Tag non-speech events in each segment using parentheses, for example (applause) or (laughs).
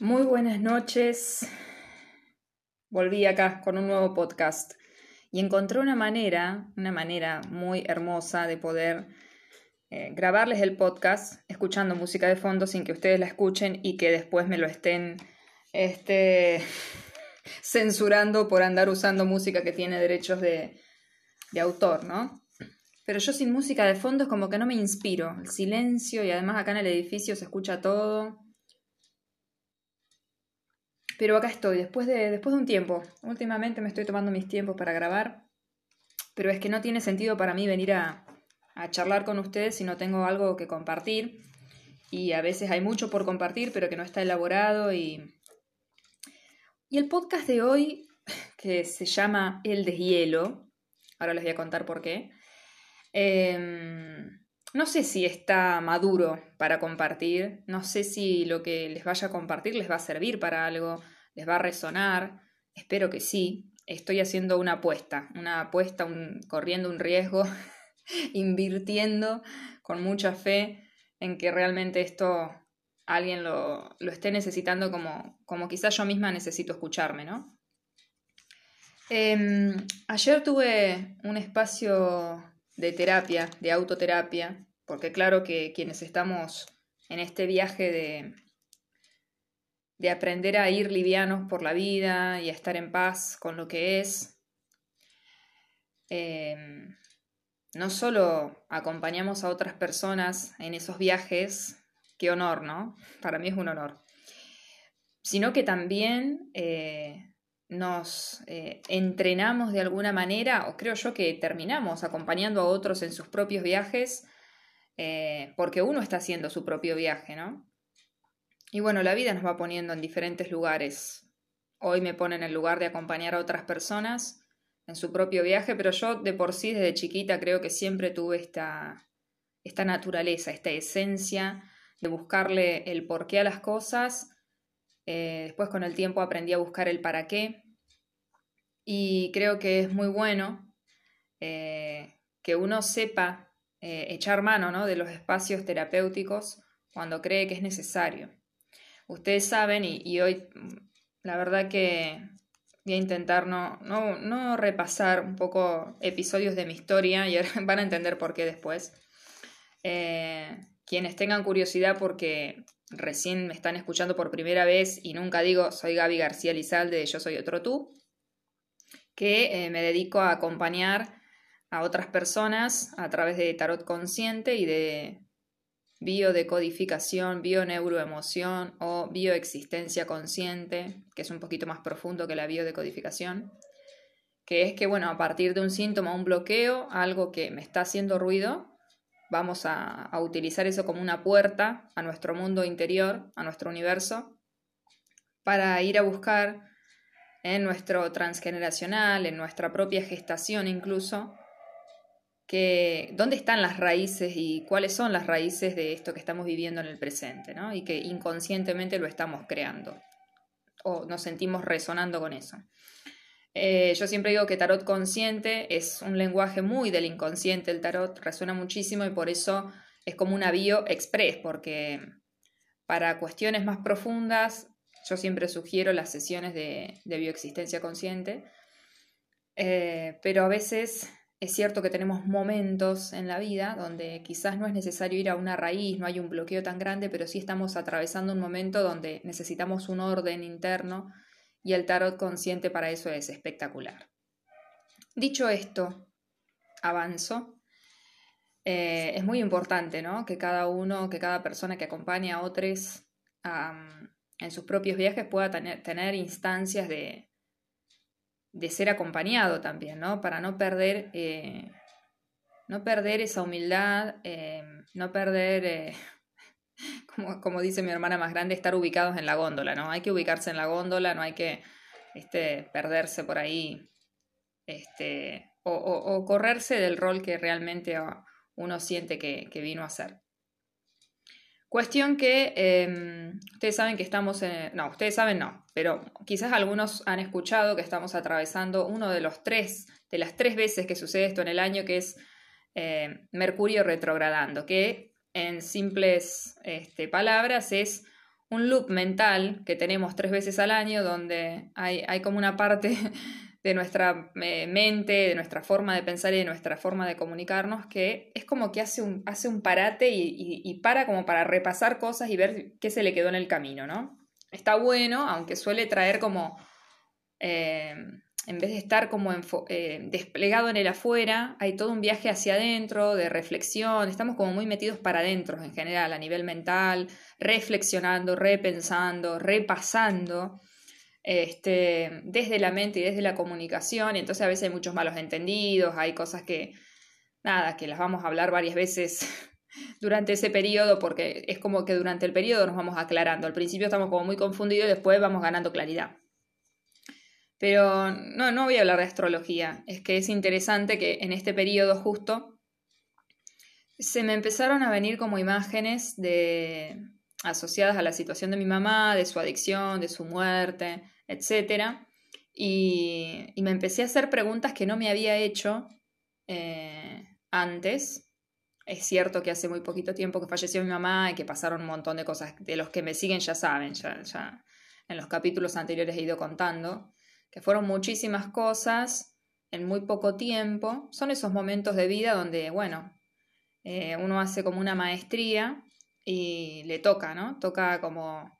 Muy buenas noches. Volví acá con un nuevo podcast y encontré una manera, una manera muy hermosa de poder eh, grabarles el podcast escuchando música de fondo sin que ustedes la escuchen y que después me lo estén este, (laughs) censurando por andar usando música que tiene derechos de, de autor, ¿no? Pero yo sin música de fondo es como que no me inspiro. El silencio y además acá en el edificio se escucha todo. Pero acá estoy, después de, después de un tiempo. Últimamente me estoy tomando mis tiempos para grabar. Pero es que no tiene sentido para mí venir a, a charlar con ustedes si no tengo algo que compartir. Y a veces hay mucho por compartir, pero que no está elaborado. Y, y el podcast de hoy, (laughs) que se llama El deshielo, ahora les voy a contar por qué Em, no sé si está maduro para compartir, no sé si lo que les vaya a compartir les va a servir para algo, les va a resonar, espero que sí. Estoy haciendo una apuesta, una apuesta, corriendo un riesgo, (laughs) invirtiendo con mucha fe en que realmente esto alguien lo, lo esté necesitando como, como quizás yo misma necesito escucharme, ¿no? Em, ayer tuve un espacio de terapia, de autoterapia, porque claro que quienes estamos en este viaje de, de aprender a ir livianos por la vida y a estar en paz con lo que es, eh, no solo acompañamos a otras personas en esos viajes, qué honor, ¿no? Para mí es un honor, sino que también eh, nos eh, entrenamos de alguna manera, o creo yo que terminamos acompañando a otros en sus propios viajes, eh, porque uno está haciendo su propio viaje, ¿no? Y bueno, la vida nos va poniendo en diferentes lugares. Hoy me pone en el lugar de acompañar a otras personas en su propio viaje, pero yo de por sí desde chiquita creo que siempre tuve esta, esta naturaleza, esta esencia de buscarle el porqué a las cosas eh, después con el tiempo aprendí a buscar el para qué y creo que es muy bueno eh, que uno sepa eh, echar mano ¿no? de los espacios terapéuticos cuando cree que es necesario. Ustedes saben, y, hoy mm, la verdad que voy a intentar no, no, no, repasar un poco episodios de mi historia y (laughs) van a entender por qué después. quienes tengan curiosidad porque recién me están escuchando por primera vez y nunca digo soy Gaby García Lizalde de Yo Soy Otro Tú, que eh, me dedico a acompañar a otras personas a través de tarot consciente y de biodecodificación, bioneuroemoción o bioexistencia consciente, que es un poquito más profundo que la biodecodificación, que es que, bueno, a partir de un síntoma, un bloqueo, algo que me está haciendo ruido, vamos a, utilizar eso como una puerta a nuestro mundo interior, a nuestro universo, para ir a buscar en nuestro transgeneracional, en nuestra propia gestación incluso, que dónde están las raíces y cuáles son las raíces de esto que estamos viviendo en el presente, ¿no? Y que inconscientemente lo estamos creando o nos sentimos resonando con eso. Eh, yo siempre digo que tarot consciente es un lenguaje muy del inconsciente, el tarot resuena muchísimo y por eso es como una bio express, porque para cuestiones más profundas yo siempre sugiero las sesiones de, bioexistencia consciente, eh, pero a veces es cierto que tenemos momentos en la vida donde quizás no es necesario ir a una raíz, no hay un bloqueo tan grande, pero sí estamos atravesando un momento donde necesitamos un orden interno y el tarot consciente para eso es espectacular. Dicho esto, avanzo. Eh, es muy importante ¿no? que cada uno, que cada persona que acompaña a otros en sus propios viajes pueda tener, instancias de, de, ser acompañado también, ¿no? para no perder, eh, no perder esa humildad, eh, no perder (laughs) como, dice mi hermana más grande, estar ubicados en la góndola, ¿no? Hay que ubicarse en la góndola, no hay que este, perderse por ahí este, o, correrse del rol que realmente uno siente que, vino a hacer. Cuestión que em, ustedes saben que estamos. No, ustedes saben no, pero quizás algunos han escuchado que estamos atravesando uno de los tres, de las tres veces que sucede esto en el año, que es eh, Mercurio retrogradando, que en simples este, palabras, es un loop mental que tenemos tres veces al año donde hay, hay como una parte de nuestra eh, mente, de nuestra forma de pensar y de nuestra forma de comunicarnos, que es como que hace un, hace un parate y, para como para repasar cosas y ver qué se le quedó en el camino, ¿no? Está bueno, aunque suele traer como, eh, en vez de estar como eh, desplegado en el afuera, hay todo un viaje hacia adentro, de reflexión, estamos como muy metidos para adentro en general, a nivel mental, reflexionando, repensando, repasando este, desde la mente y desde la comunicación, y entonces a veces hay muchos malos entendidos, hay cosas que, nada, que las vamos a hablar varias veces (laughs) durante ese periodo, porque es como que durante el periodo nos vamos aclarando. Al principio estamos como muy confundidos y después vamos ganando claridad. Pero no, no voy a hablar de astrología, es que es interesante que en este periodo justo se me empezaron a venir como imágenes de asociadas a la situación de mi mamá, de su adicción, de su muerte, etc. Y, me empecé a hacer preguntas que no me había hecho eh, antes. Es cierto que hace muy poquito tiempo que falleció mi mamá y que pasaron un montón de cosas. De los que me siguen ya saben, ya, ya en los capítulos anteriores he ido contando, que fueron muchísimas cosas en muy poco tiempo. Son esos momentos de vida donde, bueno, eh, uno hace como una maestría y le toca, ¿no? Toca como,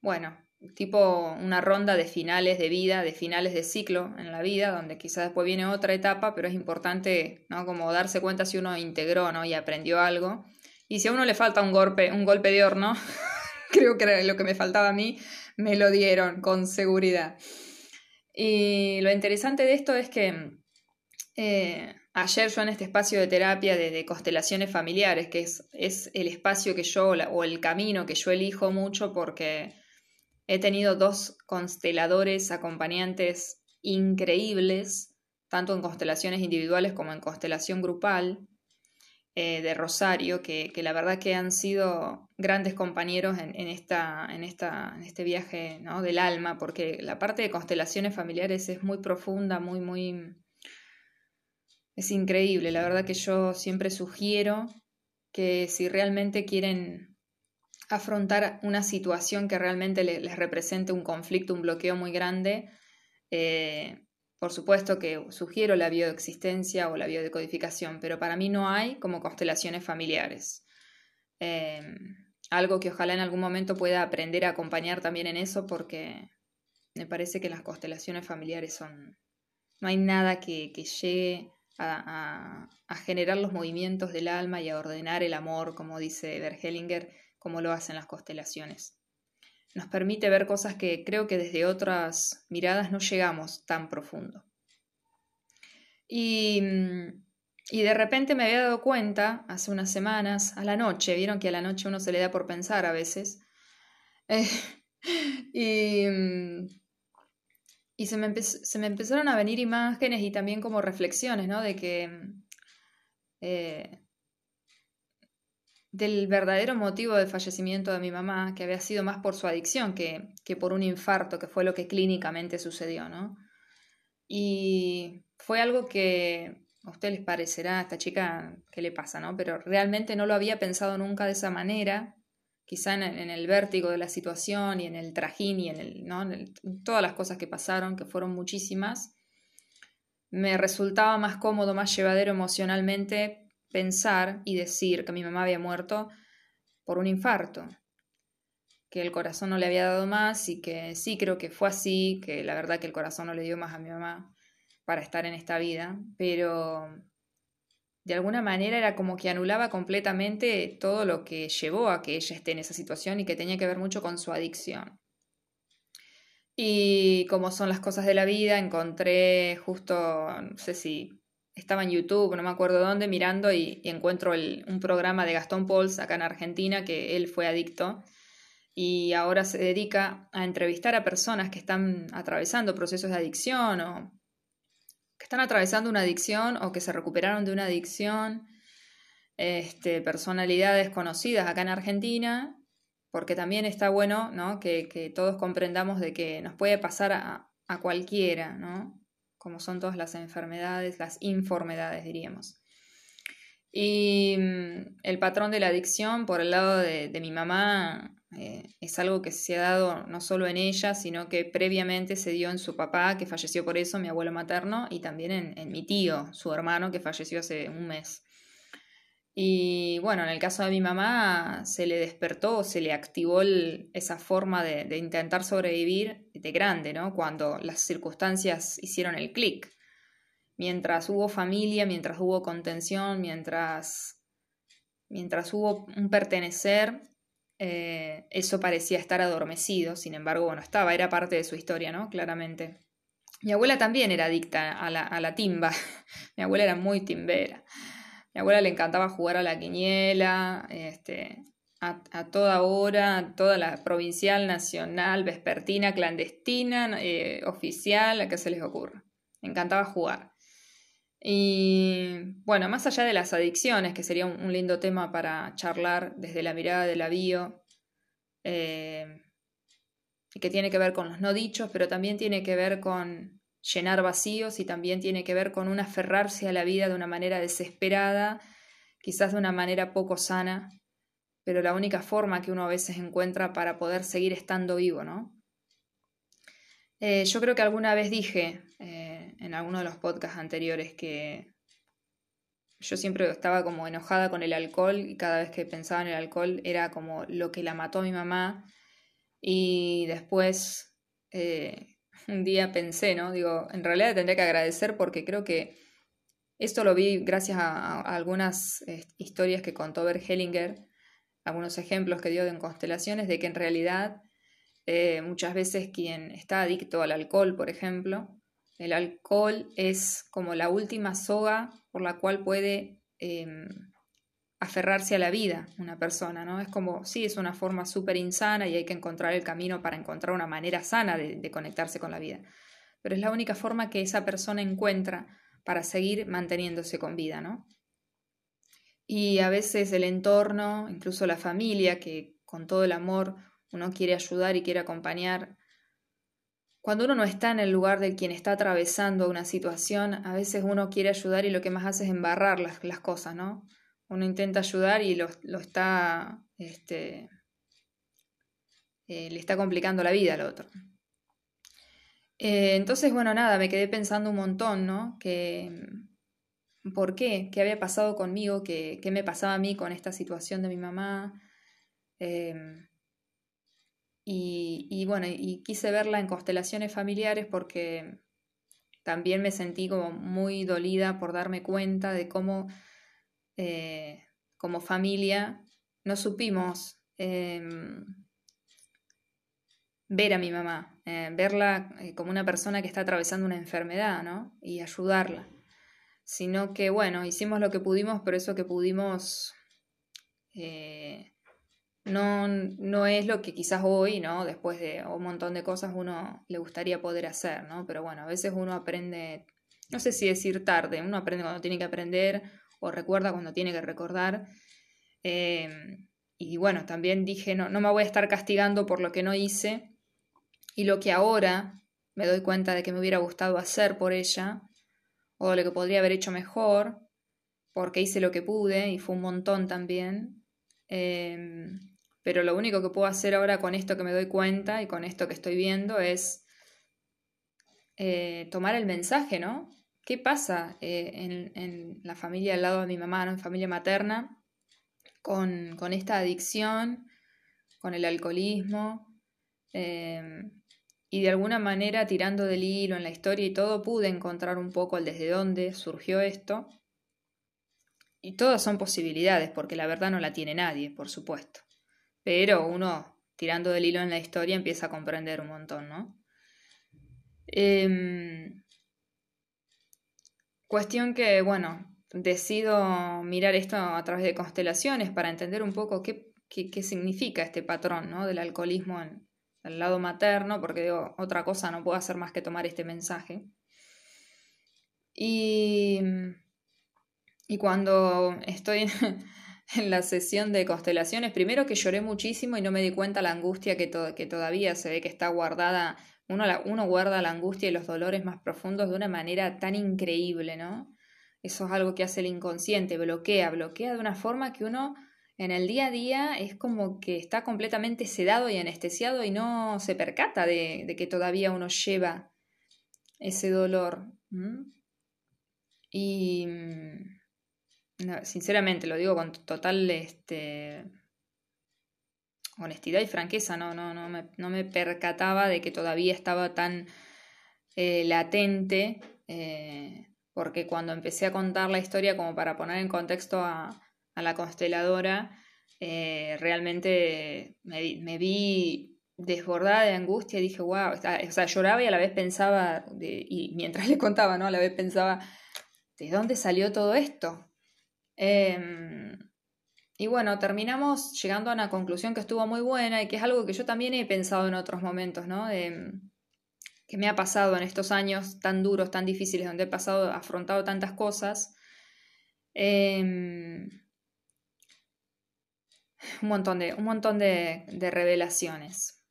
bueno, tipo una ronda de finales de vida, de finales de ciclo en la vida, donde quizás después viene otra etapa, pero es importante, ¿no? Como darse cuenta si uno integró, ¿no? Y aprendió algo. Y si a uno le falta un golpe, un golpe de horno, (laughs) creo que lo que me faltaba a mí, me lo dieron con seguridad. Y lo interesante de esto es que eh, ayer yo en este espacio de terapia de, constelaciones familiares, que es, es, el espacio que yo, o el camino que yo elijo mucho porque He tenido dos consteladores acompañantes increíbles, tanto en constelaciones individuales como en constelación grupal eh, de Rosario, que, la verdad que han sido grandes compañeros en, esta, en, esta, en este viaje ¿no? del alma, porque la parte de constelaciones familiares es muy profunda, muy, muy... Es increíble, la verdad que yo siempre sugiero que si realmente quieren afrontar una situación que realmente les, represente un conflicto, un bloqueo muy grande, eh, por supuesto que sugiero la bioexistencia o la biodecodificación, pero para mí no hay como constelaciones familiares. Em, algo que ojalá en algún momento pueda aprender a acompañar también en eso, porque me parece que las constelaciones familiares son... No hay nada que, llegue a, a, generar los movimientos del alma y a ordenar el amor, como dice Bergelinger, como lo hacen las constelaciones. Nos permite ver cosas que creo que desde otras miradas no llegamos tan profundo. Y, y de repente me había dado cuenta, hace unas semanas, a la noche, vieron que a la noche uno se le da por pensar a veces, (laughs) eh, y, y se, me se, me empezaron a venir imágenes y también como reflexiones, ¿no? De que eh, del verdadero motivo del fallecimiento de mi mamá, que había sido más por su adicción que, que por un infarto, que fue lo que clínicamente sucedió, ¿no? Y fue algo que a usted les parecerá, a esta chica, ¿qué le pasa, no? Pero realmente no lo había pensado nunca de esa manera, quizá en, el vértigo de la situación y en el trajín y en, el, ¿no? en todas las cosas que pasaron, que fueron muchísimas, me resultaba más cómodo, más llevadero emocionalmente pensar y decir que mi mamá había muerto por un infarto, que el corazón no le había dado más y que sí creo que fue así, que la verdad que el corazón no le dio más a mi mamá para estar en esta vida, pero de alguna manera era como que anulaba completamente todo lo que llevó a que ella esté en esa situación y que tenía que ver mucho con su adicción. Y como son las cosas de la vida, encontré justo, no sé si estaba en YouTube, no me acuerdo dónde, mirando y, encuentro un programa de Gastón Pauls acá en Argentina, que él fue adicto y ahora se dedica a entrevistar a personas que están atravesando procesos de adicción o que están atravesando una adicción o que se recuperaron de una adicción, este, personalidades conocidas acá en Argentina, porque también está bueno ¿no? que, todos comprendamos de que nos puede pasar a, a cualquiera, ¿no? Como son todas las enfermedades, las informedades diríamos. Y mm, el patrón de la adicción, por el lado de, mi mamá, eh, es algo que se ha dado no solo en ella, sino que previamente se dio en su papá, que falleció por eso, mi abuelo materno, y también en, mi tío, su hermano, que falleció hace un mes. Y bueno, en el caso de mi mamá se le despertó, se le activó esa forma de, de, intentar sobrevivir de grande, ¿no? Cuando las circunstancias hicieron el clic. Mientras hubo familia, mientras hubo contención, mientras, mientras hubo un pertenecer, eh, eso parecía estar adormecido, sin embargo, bueno, estaba, era parte de su historia, ¿no? Claramente. Mi abuela también era adicta a la, a la timba, (laughs) mi abuela era muy timbera. Mi abuela le encantaba jugar a la quiniela, este, a, toda hora, toda la provincial, nacional, vespertina, clandestina, eh, oficial, a que se les ocurra. Le encantaba jugar. Y bueno, más allá de las adicciones, que sería un, lindo tema para charlar desde la mirada de la bio, eh, que tiene que ver con los no dichos, pero también tiene que ver con llenar vacíos y también tiene que ver con un aferrarse a la vida de una manera desesperada, quizás de una manera poco sana, pero la única forma que uno a veces encuentra para poder seguir estando vivo, ¿no? Eh, yo creo que alguna vez dije, eh, en alguno de los podcasts anteriores que yo siempre estaba como enojada con el alcohol y cada vez que pensaba en el alcohol era como lo que la mató a mi mamá y después eh, un día pensé, ¿no? Digo, en realidad tendría que agradecer porque creo que esto lo vi gracias a, algunas eh, historias que contó Bert Hellinger, algunos ejemplos que dio en constelaciones de que en realidad eh, muchas veces quien está adicto al alcohol, por ejemplo, el alcohol es como la última soga por la cual puede em, aferrarse a la vida una persona, ¿no? Es como, sí, es una forma súper insana y hay que encontrar el camino para encontrar una manera sana de, conectarse con la vida. Pero es la única forma que esa persona encuentra para seguir manteniéndose con vida, ¿no? Y a veces el entorno, incluso la familia, que con todo el amor uno quiere ayudar y quiere acompañar, cuando uno no está en el lugar de quien está atravesando una situación, a veces uno quiere ayudar y lo que más hace es embarrar las cosas, ¿no? Uno intenta ayudar y lo, está, este, eh, le está complicando la vida al otro. Eh, entonces, bueno, nada, me quedé pensando un montón, ¿no? Que, ¿Por qué? ¿Qué había pasado conmigo? ¿Qué, qué me pasaba a mí con esta situación de mi mamá? Eh, y, bueno, y quise verla en constelaciones familiares porque también me sentí como muy dolida por darme cuenta de cómo eh, como familia no supimos em, ver a mi mamá, eh, verla eh, como una persona que está atravesando una enfermedad, ¿no? Y ayudarla. Sino que, bueno, hicimos lo que pudimos, pero eso que pudimos no, no es lo que quizás hoy, ¿no? Después de un montón de cosas uno le gustaría poder hacer, ¿no? Pero bueno, a veces uno aprende, no sé si decir tarde, uno aprende cuando tiene que aprender o recuerda cuando tiene que recordar. Em, y bueno, también dije, no, no me voy a estar castigando por lo que no hice y lo que ahora me doy cuenta de que me hubiera gustado hacer por ella o lo que podría haber hecho mejor porque hice lo que pude y fue un montón también. Eh, pero lo único que puedo hacer ahora con esto que me doy cuenta y con esto que estoy viendo es eh, tomar el mensaje, ¿no? ¿Qué pasa eh, en, la familia al lado de mi mamá, ¿no? en familia materna, con, esta adicción, con el alcoholismo? Em, y de alguna manera, tirando del hilo en la historia y todo, pude encontrar un poco el desde dónde surgió esto. Y todas son posibilidades, porque la verdad no la tiene nadie, por supuesto. Pero uno, tirando del hilo en la historia, empieza a comprender un montón, ¿no? Em, cuestión que, bueno, decido mirar esto a través de constelaciones para entender un poco qué, qué, significa este patrón, ¿no? Del alcoholismo en el lado materno, porque digo, otra cosa no puedo hacer más que tomar este mensaje. Y, y cuando estoy (laughs) en la sesión de constelaciones, primero que lloré muchísimo y no me di cuenta la angustia que, que todavía se ve que está guardada. Uno, uno guarda la angustia y los dolores más profundos de una manera tan increíble, ¿no? Eso es algo que hace el inconsciente, bloquea, bloquea de una forma que uno en el día a día es como que está completamente sedado y anestesiado y no se percata de, que todavía uno lleva ese dolor. Y mm, sinceramente lo digo con total este, honestidad y franqueza, no, no, no, me, no me percataba de que todavía estaba tan eh, latente, eh, porque cuando empecé a contar la historia como para poner en contexto a, a la consteladora, eh, realmente me, vi desbordada de angustia y dije, wow, o sea, lloraba y a la vez pensaba, y mientras (laughs) le contaba, ¿no? A la vez pensaba, ¿de dónde salió todo esto? Em, y bueno, terminamos llegando a una conclusión que estuvo muy buena y que es algo que yo también he pensado en otros momentos, ¿no? que me ha pasado en estos años tan duros, tan difíciles, donde he pasado, afrontado tantas cosas. Em, un montón de, un montón de, revelaciones.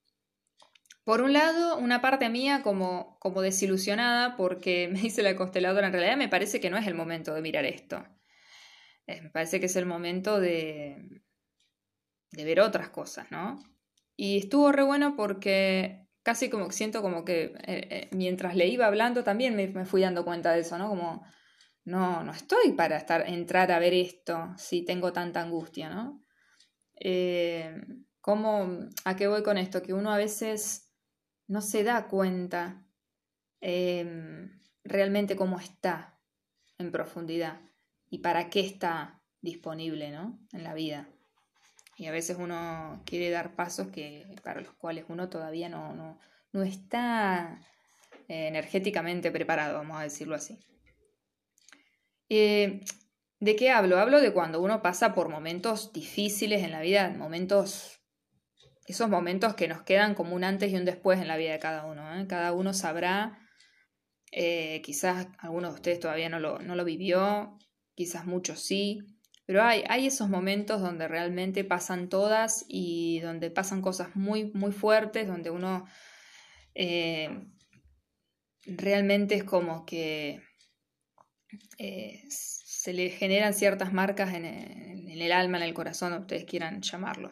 Por un lado, una parte mía como, como desilusionada porque (laughs) me dice la consteladora, en realidad me parece que no es el momento de mirar esto. Eh, me parece que es el momento de, ver otras cosas, ¿no? Y estuvo re bueno porque casi como siento como que eh, eh, mientras le iba hablando también me, fui dando cuenta de eso, ¿no? Como, no, no estoy para estar, entrar a ver esto si tengo tanta angustia, ¿no? Eh, ¿cómo, ¿A qué voy con esto? Que uno a veces no se da cuenta eh, realmente cómo está en profundidad y para qué está disponible ¿no? en la vida. Y a veces uno quiere dar pasos que, para los cuales uno todavía no, no, no está eh, energéticamente preparado, vamos a decirlo así. Eh, ¿De qué hablo? Hablo de cuando uno pasa por momentos difíciles en la vida, momentos, esos momentos que nos quedan como un antes y un después en la vida de cada uno. ¿eh? Cada uno sabrá, quizás algunos de ustedes todavía no lo, no lo vivió, quizás muchos sí, pero hay, esos momentos donde realmente pasan todas y donde pasan cosas muy, muy fuertes, donde uno eh, realmente es como que se le generan ciertas marcas en el, alma, en el corazón, ustedes quieran llamarlo.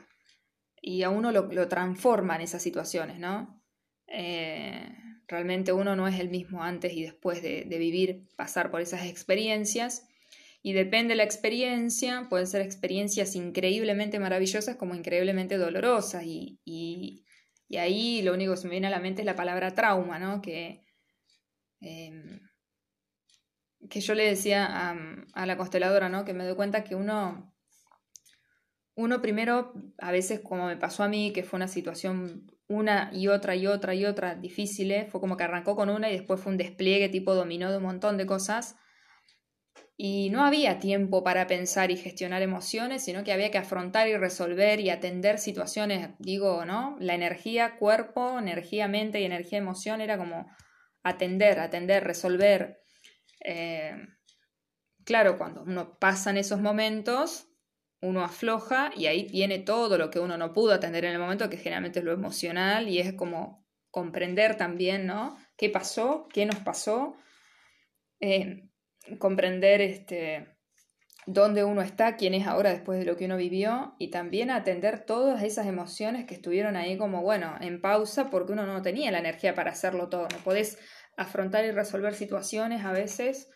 Y a uno lo, transforma en esas situaciones, ¿no? Eh, realmente uno no es el mismo antes y después de, vivir, pasar por esas experiencias. Y depende de la experiencia, pueden ser experiencias increíblemente maravillosas como increíblemente dolorosas. Y, ahí lo único que se me viene a la mente es la palabra trauma, ¿no? Que em, que yo le decía a, la consteladora, ¿no? Que me doy cuenta que uno, uno primero, a veces como me pasó a mí, que fue una situación una y otra y otra y otra difícil, fue como que arrancó con una y después fue un despliegue tipo dominó de un montón de cosas. Y no había tiempo para pensar y gestionar emociones, sino que había que afrontar y resolver y atender situaciones, digo, ¿no? La energía cuerpo, energía mente y energía emoción era como atender, atender, resolver, eh, claro, cuando uno pasa en esos momentos, uno afloja y ahí viene todo lo que uno no pudo atender en el momento, que generalmente es lo emocional y es como comprender también, ¿no? ¿Qué pasó? ¿Qué nos pasó? Eh, comprender este, dónde uno está, quién es ahora después de lo que uno vivió y también atender todas esas emociones que estuvieron ahí como, bueno, en pausa porque uno no tenía la energía para hacerlo todo. No podés afrontar y resolver situaciones a veces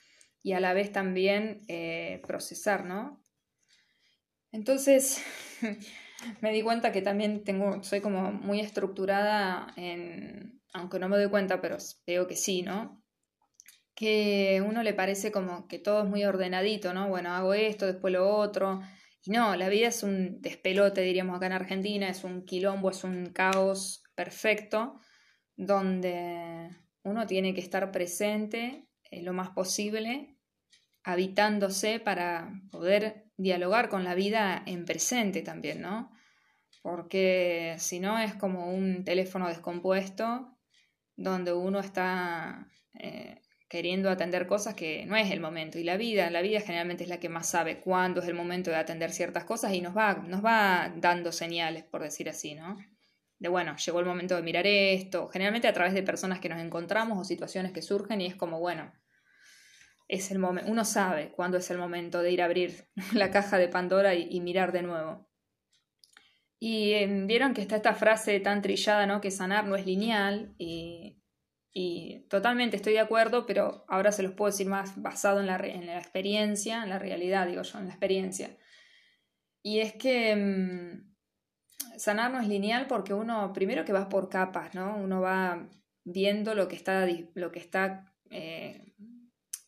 y a la vez también eh, procesar, ¿no? Entonces (laughs) me di cuenta que también tengo, soy como muy estructurada en, aunque no me doy cuenta, pero veo que sí, ¿no? Que uno le parece como que todo es muy ordenadito, ¿no? Bueno, hago esto, después lo otro. Y no, la vida es un despelote, diríamos acá en Argentina, es un quilombo, es un caos perfecto, donde uno tiene que estar presente eh, lo más posible, habitándose para poder dialogar con la vida en presente también, ¿no? Porque si no es como un teléfono descompuesto donde uno está eh, queriendo atender cosas que no es el momento. Y la vida, la vida generalmente es la que más sabe cuándo es el momento de atender ciertas cosas y nos va, nos va dando señales, por decir así, ¿no? de bueno, llegó el momento de mirar esto, generalmente a través de personas que nos encontramos o situaciones que surgen y es como, bueno, es el momento, uno sabe cuándo es el momento de ir a abrir (laughs) la caja de Pandora y, mirar de nuevo. Y em, vieron que está esta frase tan trillada, ¿no? Que sanar no es lineal y, totalmente estoy de acuerdo, pero ahora se los puedo decir más basado en la, en la experiencia, en la realidad, digo yo, en la experiencia. Y es que em, sanar no es lineal porque uno, primero que va por capas, ¿no? Uno va viendo lo que está, lo que está eh,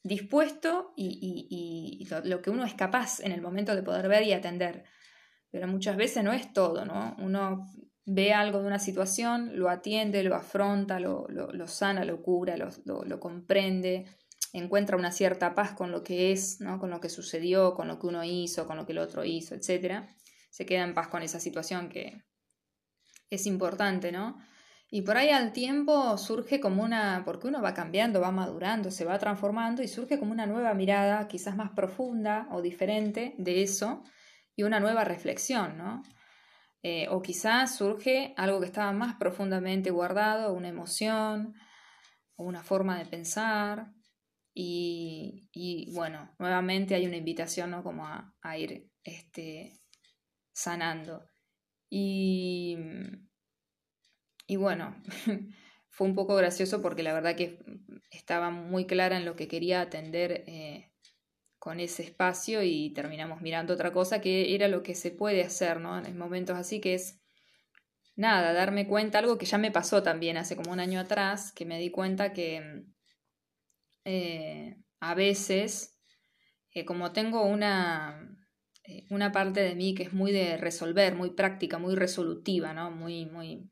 dispuesto y, lo, que uno es capaz en el momento de poder ver y atender. Pero muchas veces no es todo, ¿no? Uno ve algo de una situación, lo atiende, lo afronta, lo, lo sana, lo cura, lo, comprende, encuentra una cierta paz con lo que es, ¿no? con lo que sucedió, con lo que uno hizo, con lo que el otro hizo, etc. Se queda en paz con esa situación que es importante, ¿no? Y por ahí al tiempo surge como una, porque uno va cambiando, va madurando, se va transformando y surge como una nueva mirada, quizás más profunda o diferente de eso y una nueva reflexión, ¿no? Eh, o quizás surge algo que estaba más profundamente guardado, una emoción o una forma de pensar. Y, bueno, nuevamente hay una invitación ¿no? como a, a ir este, sanando. Y y bueno, (laughs) fue un poco gracioso porque la verdad que estaba muy clara en lo que quería atender eh, con ese espacio y terminamos mirando otra cosa que era lo que se puede hacer, ¿no? En momentos así que es nada, darme cuenta, algo que ya me pasó también hace como un año atrás, que me di cuenta que eh, a veces, eh, como tengo una, una parte de mí que es muy de resolver, muy práctica, muy resolutiva, ¿no? Muy, muy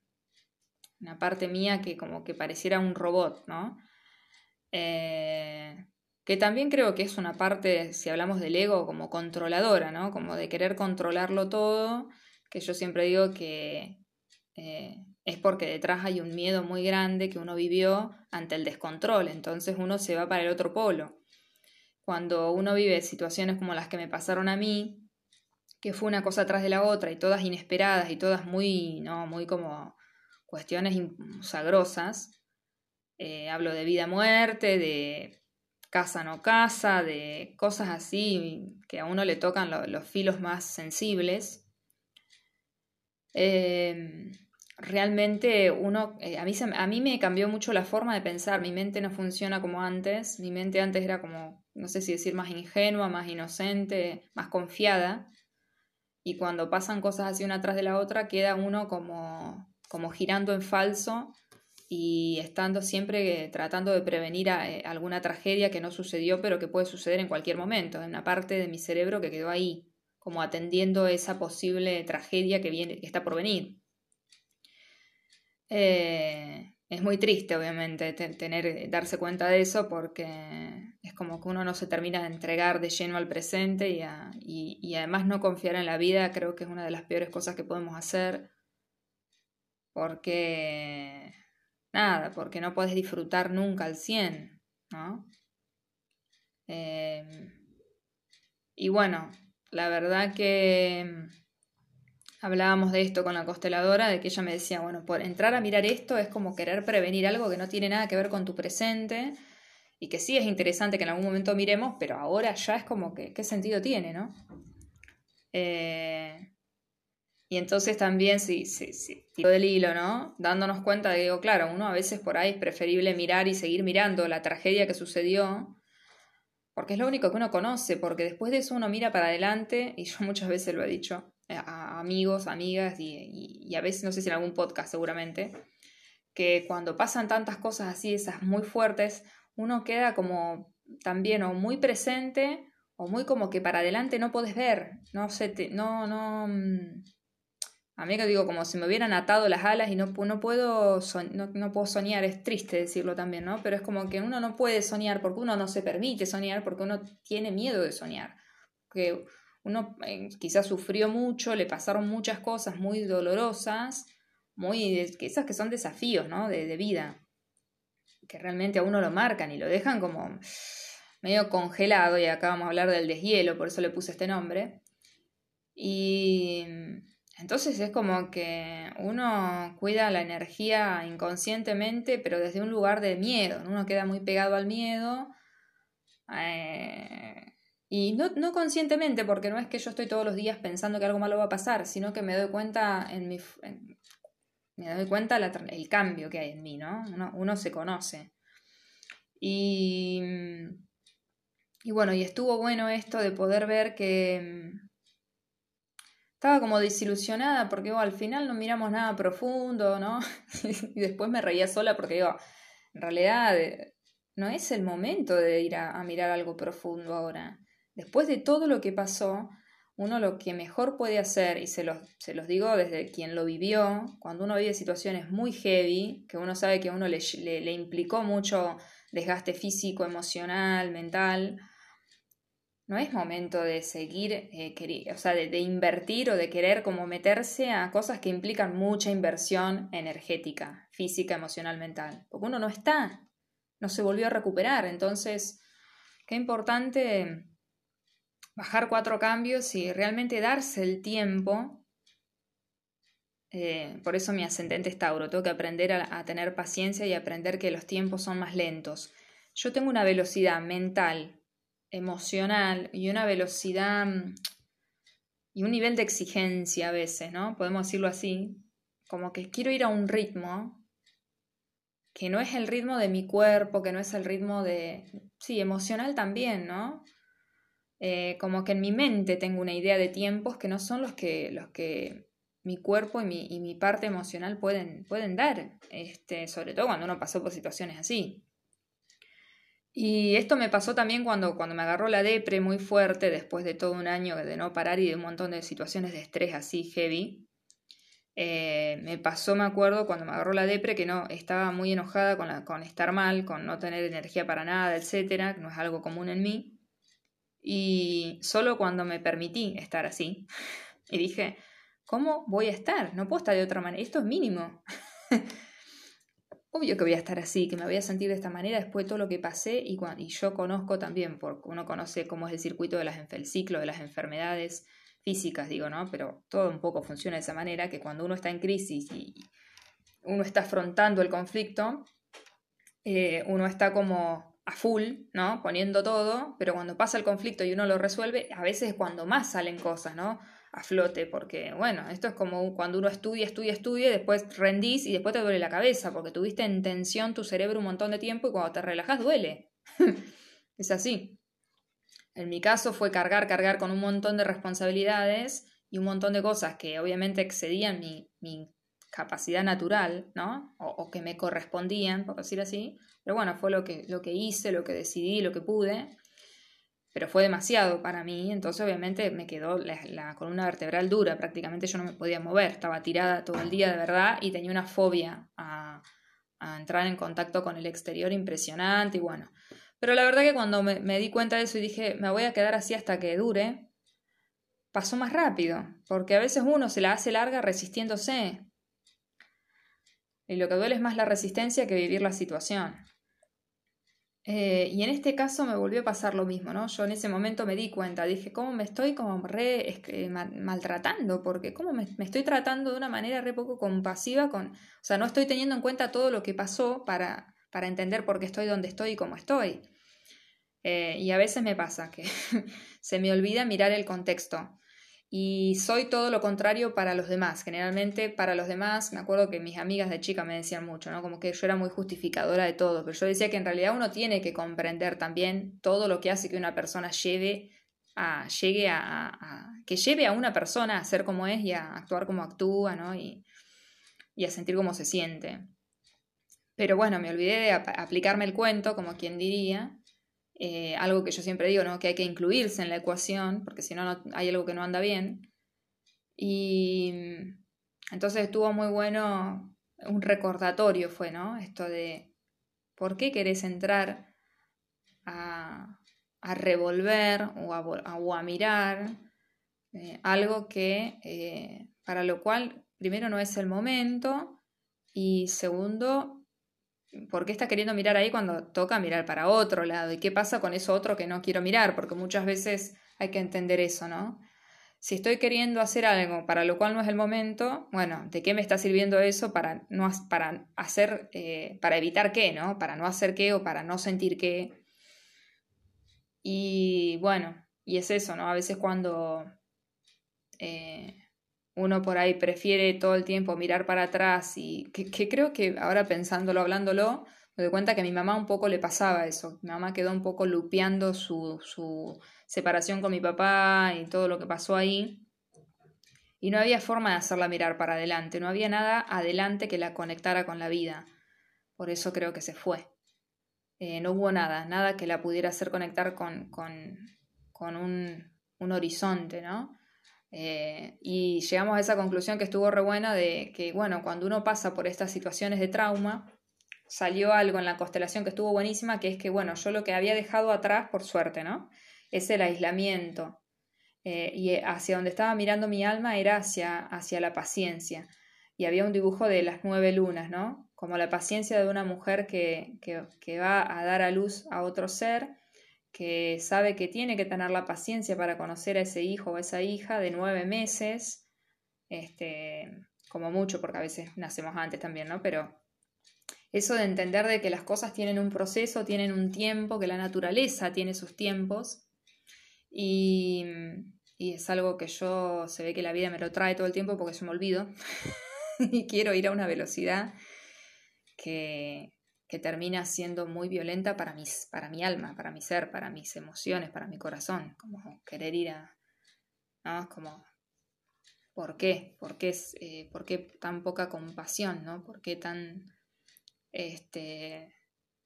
una parte mía que como que pareciera un robot, ¿no? Eh, que también creo que es una parte, si hablamos del ego, como controladora, ¿no? Como de querer controlarlo todo, que yo siempre digo que eh, es porque detrás hay un miedo muy grande que uno vivió ante el descontrol, entonces uno se va para el otro polo. Cuando uno vive situaciones como las que me pasaron a mí, que fue una cosa atrás de la otra y todas inesperadas y todas muy, no, muy como cuestiones sagrosas. Eh, hablo de vida-muerte, de casa-no casa, de cosas así que a uno le tocan los filos más sensibles. Em, realmente uno, eh, a, mí a mí me cambió mucho la forma de pensar, mi mente no funciona como antes, mi mente antes era como, no sé si decir más ingenua, más inocente, más confiada, y cuando pasan cosas así una tras de la otra queda uno como como girando en falso y estando siempre tratando de prevenir eh, alguna tragedia que no sucedió pero que puede suceder en cualquier momento, en una parte de mi cerebro que quedó ahí, como atendiendo esa posible tragedia que, viene, que está por venir. Eh, es muy triste, obviamente, tener, darse cuenta de eso porque es como que uno no se termina de entregar de lleno al presente y, y además no confiar en la vida creo que es una de las peores cosas que podemos hacer porque, nada, porque no puedes disfrutar nunca al 100, ¿no? Em, y bueno, la verdad que hablábamos de esto con la consteladora, de que ella me decía, bueno, por entrar a mirar esto es como querer prevenir algo que no tiene nada que ver con tu presente y que sí es interesante que en algún momento miremos, pero ahora ya es como que, ¿qué sentido tiene, no? Eh, y entonces también, sí, sí, sí, del hilo, ¿no? Dándonos cuenta de, digo, claro, uno a veces por ahí es preferible mirar y seguir mirando la tragedia que sucedió, porque es lo único que uno conoce, porque después de eso uno mira para adelante, y yo muchas veces lo he dicho a amigos, amigas, y, y a veces, no sé si en algún podcast seguramente, que cuando pasan tantas cosas así, esas muy fuertes, uno queda como también o muy presente o muy como que para adelante no puedes ver, no sé, te, no, no, mm, a mí que digo, como si me hubieran atado las alas y no, no, puedo no, puedo soñar, es triste decirlo también, ¿no? Pero es como que uno no puede soñar porque uno no se permite soñar, porque uno tiene miedo de soñar. Que uno eh, quizás sufrió mucho, le pasaron muchas cosas muy dolorosas, muy esas que son desafíos, ¿no? De, de vida, que realmente a uno lo marcan y lo dejan como medio congelado, y acá vamos a hablar del deshielo, por eso le puse este nombre. Y entonces es como que uno cuida la energía inconscientemente, pero desde un lugar de miedo. Uno queda muy pegado al miedo Eh, y no, no, conscientemente, porque no es que yo estoy todos los días pensando que algo malo va a pasar, sino que me doy cuenta en mi... me doy cuenta el cambio que hay en mí, ¿no? Uno, uno se conoce. Y, y bueno, y estuvo bueno esto de poder ver que estaba como desilusionada porque al final no miramos nada profundo, ¿no? (laughs) y después me reía sola porque digo, en realidad eh, no es el momento de ir a, mirar algo profundo ahora. Después de todo lo que pasó, uno lo que mejor puede hacer, y se los, se los digo desde quien lo vivió, cuando uno vive situaciones muy heavy, que uno sabe que a uno le, le implicó mucho desgaste físico, emocional, mental, no es momento de seguir, eh, o sea, de, invertir o de querer como meterse a cosas que implican mucha inversión energética, física, emocional, mental. Porque uno no está, no se volvió a recuperar. Entonces, qué importante bajar cuatro cambios y realmente darse el tiempo. Eh, por eso mi ascendente es Tauro, tengo que aprender a tener paciencia y aprender que los tiempos son más lentos. Yo tengo una velocidad mental emocional y una velocidad mm, y un nivel de exigencia a veces, ¿no? Podemos decirlo así, como que quiero ir a un ritmo que no es el ritmo de mi cuerpo, que no es el ritmo de, sí, emocional también, ¿no? Eh, como que en mi mente tengo una idea de tiempos que no son los que, los que mi cuerpo y mi, y mi parte emocional pueden, pueden dar, este, sobre todo cuando uno pasó por situaciones así. Y esto me pasó también cuando, cuando me agarró la depre muy fuerte, después de todo un año de no parar y de un montón de situaciones de estrés así heavy. Eh, me pasó, me acuerdo, cuando me agarró la depre, que no, estaba muy enojada con, con estar mal, con no tener energía para nada, etcétera, que no es algo común en mí. Y solo cuando me permití estar así, (laughs) y dije, ¿cómo voy a estar? No puedo estar de otra manera, esto es mínimo. (laughs) obvio que voy a estar así, que me voy a sentir de esta manera después de todo lo que pasé y, y yo conozco también, porque uno conoce cómo es el circuito de las, el ciclo de las enfermedades físicas, digo, ¿no? Pero todo un poco funciona de esa manera, que cuando uno está en crisis y uno está afrontando el conflicto, eh, uno está como a full, ¿no? Poniendo todo, pero cuando pasa el conflicto y uno lo resuelve, a veces es cuando más salen cosas, ¿no? A flote, porque bueno, esto es como cuando uno estudia, estudia, estudia, después rendís y después te duele la cabeza, porque tuviste en tensión tu cerebro un montón de tiempo y cuando te relajas duele. (laughs) es así. En mi caso fue cargar, cargar con un montón de responsabilidades y un montón de cosas que obviamente excedían mi, mi capacidad natural, ¿no? O, o, que me correspondían, por decir así. Pero bueno, fue lo que, lo que hice, lo que decidí, lo que pude pero fue demasiado para mí, entonces obviamente me quedó la, columna vertebral dura, prácticamente yo no me podía mover, estaba tirada todo el día de verdad y tenía una fobia a, entrar en contacto con el exterior impresionante y bueno. Pero la verdad que cuando me, me, di cuenta de eso y dije, me voy a quedar así hasta que dure, pasó más rápido, porque a veces uno se la hace larga resistiéndose. Y lo que duele es más la resistencia que vivir la situación. Eh, y en este caso me volvió a pasar lo mismo, ¿no? Yo en ese momento me di cuenta, dije, ¿cómo me estoy como re maltratando? Porque ¿cómo me, estoy tratando de una manera re poco compasiva con... O sea, no estoy teniendo en cuenta todo lo que pasó para, para entender por qué estoy donde estoy y cómo estoy. Eh, y a veces me pasa que (laughs) se me olvida mirar el contexto y soy todo lo contrario para los demás. Generalmente para los demás, me acuerdo que mis amigas de chica me decían mucho, ¿no? Como que yo era muy justificadora de todo, pero yo decía que en realidad uno tiene que comprender también todo lo que hace que una persona lleve a, llegue a, que lleve a una persona a ser como es y a actuar como actúa, ¿no? Y, y a sentir cómo se siente. Pero bueno, me olvidé de aplicarme el cuento, como quien diría, eh, algo que yo siempre digo, ¿no? que hay que incluirse en la ecuación, porque si no, hay algo que no anda bien. Y entonces estuvo muy bueno, un recordatorio fue, ¿no? Esto de por qué querés entrar a, revolver o a, a mirar eh, algo que, eh, para lo cual, primero no es el momento y segundo, ¿por qué está queriendo mirar ahí cuando toca mirar para otro lado? ¿Y qué pasa con eso otro que no quiero mirar? Porque muchas veces hay que entender eso, ¿no? Si estoy queriendo hacer algo para lo cual no es el momento, bueno, ¿de qué me está sirviendo eso para, no, para hacer, eh, para evitar qué, ¿no? Para no hacer qué o para no sentir qué. Y bueno, y es eso, ¿no? A veces cuando eh, uno por ahí prefiere todo el tiempo mirar para atrás y que, creo que ahora pensándolo, hablándolo, me doy cuenta que a mi mamá un poco le pasaba eso. Mi mamá quedó un poco lupeando su, su separación con mi papá y todo lo que pasó ahí. Y no había forma de hacerla mirar para adelante, no había nada adelante que la conectara con la vida. Por eso creo que se fue. Eh, no hubo nada, nada que la pudiera hacer conectar con, con, con un, un, horizonte, ¿no? Eh, y llegamos a esa conclusión que estuvo re buena de que, bueno, cuando uno pasa por estas situaciones de trauma, salió algo en la constelación que estuvo buenísima, que es que, bueno, yo lo que había dejado atrás, por suerte, ¿no? Es el aislamiento. Eh, y hacia donde estaba mirando mi alma era hacia, hacia la paciencia. Y había un dibujo de las nueve lunas, ¿no? Como la paciencia de una mujer que, que, que va a dar a luz a otro ser que sabe que tiene que tener la paciencia para conocer a ese hijo o a esa hija de nueve meses, este, como mucho, porque a veces nacemos antes también, ¿no? Pero eso de entender de que las cosas tienen un proceso, tienen un tiempo, que la naturaleza tiene sus tiempos, y, y es algo que yo, se ve que la vida me lo trae todo el tiempo porque se me olvido, (laughs) y quiero ir a una velocidad que, que termina siendo muy violenta para, mis, para mi alma, para mi ser, para mis emociones, para mi corazón, como querer ir a, ¿no? Como, ¿por qué? ¿Por qué, es, eh, ¿por qué tan poca compasión, ¿no? ¿Por qué tan, este,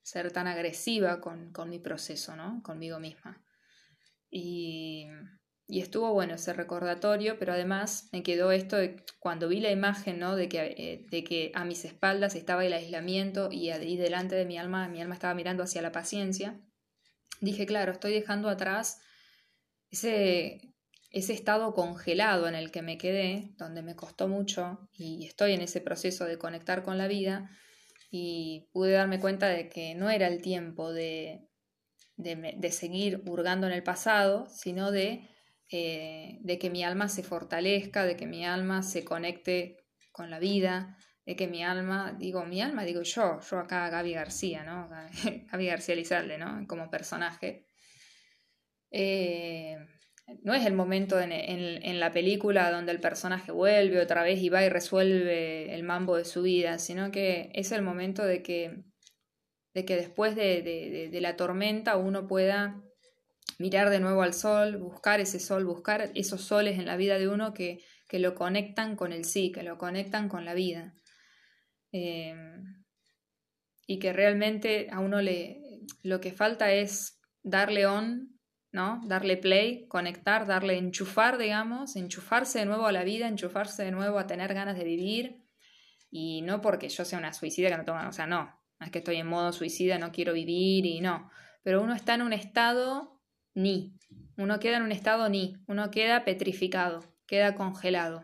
ser tan agresiva con, con mi proceso, ¿no? Conmigo misma. Y y estuvo bueno ese recordatorio, pero además me quedó esto de cuando vi la imagen, ¿no? De que, eh, de que a mis espaldas estaba el aislamiento y delante de mi alma, mi alma estaba mirando hacia la paciencia. Dije, claro, estoy dejando atrás ese, ese estado congelado en el que me quedé, donde me costó mucho y estoy en ese proceso de conectar con la vida y pude darme cuenta de que no era el tiempo de, de, de seguir hurgando en el pasado, sino de eh, de que mi alma se fortalezca, de que mi alma se conecte con la vida, de que mi alma, digo mi alma, digo yo, yo acá Gaby García, ¿no? (laughs) Gaby García Lizalde, ¿no? Como personaje. Eh, no es el momento en, en, la película donde el personaje vuelve otra vez y va y resuelve el mambo de su vida, sino que es el momento de que, de que después de la tormenta uno pueda mirar de nuevo al sol, buscar ese sol, buscar esos soles en la vida de uno que, que lo conectan con el sí, que lo conectan con la vida. Em, y que realmente a uno le lo que falta es darle on, ¿no? Darle play, conectar, darle enchufar, digamos, enchufarse de nuevo a la vida, enchufarse de nuevo a tener ganas de vivir. Y no porque yo sea una suicida que no toma, o sea, no es que estoy en modo suicida, no quiero vivir y no. Pero uno está en un estado ni. Uno queda en un estado ni, uno queda petrificado, queda congelado.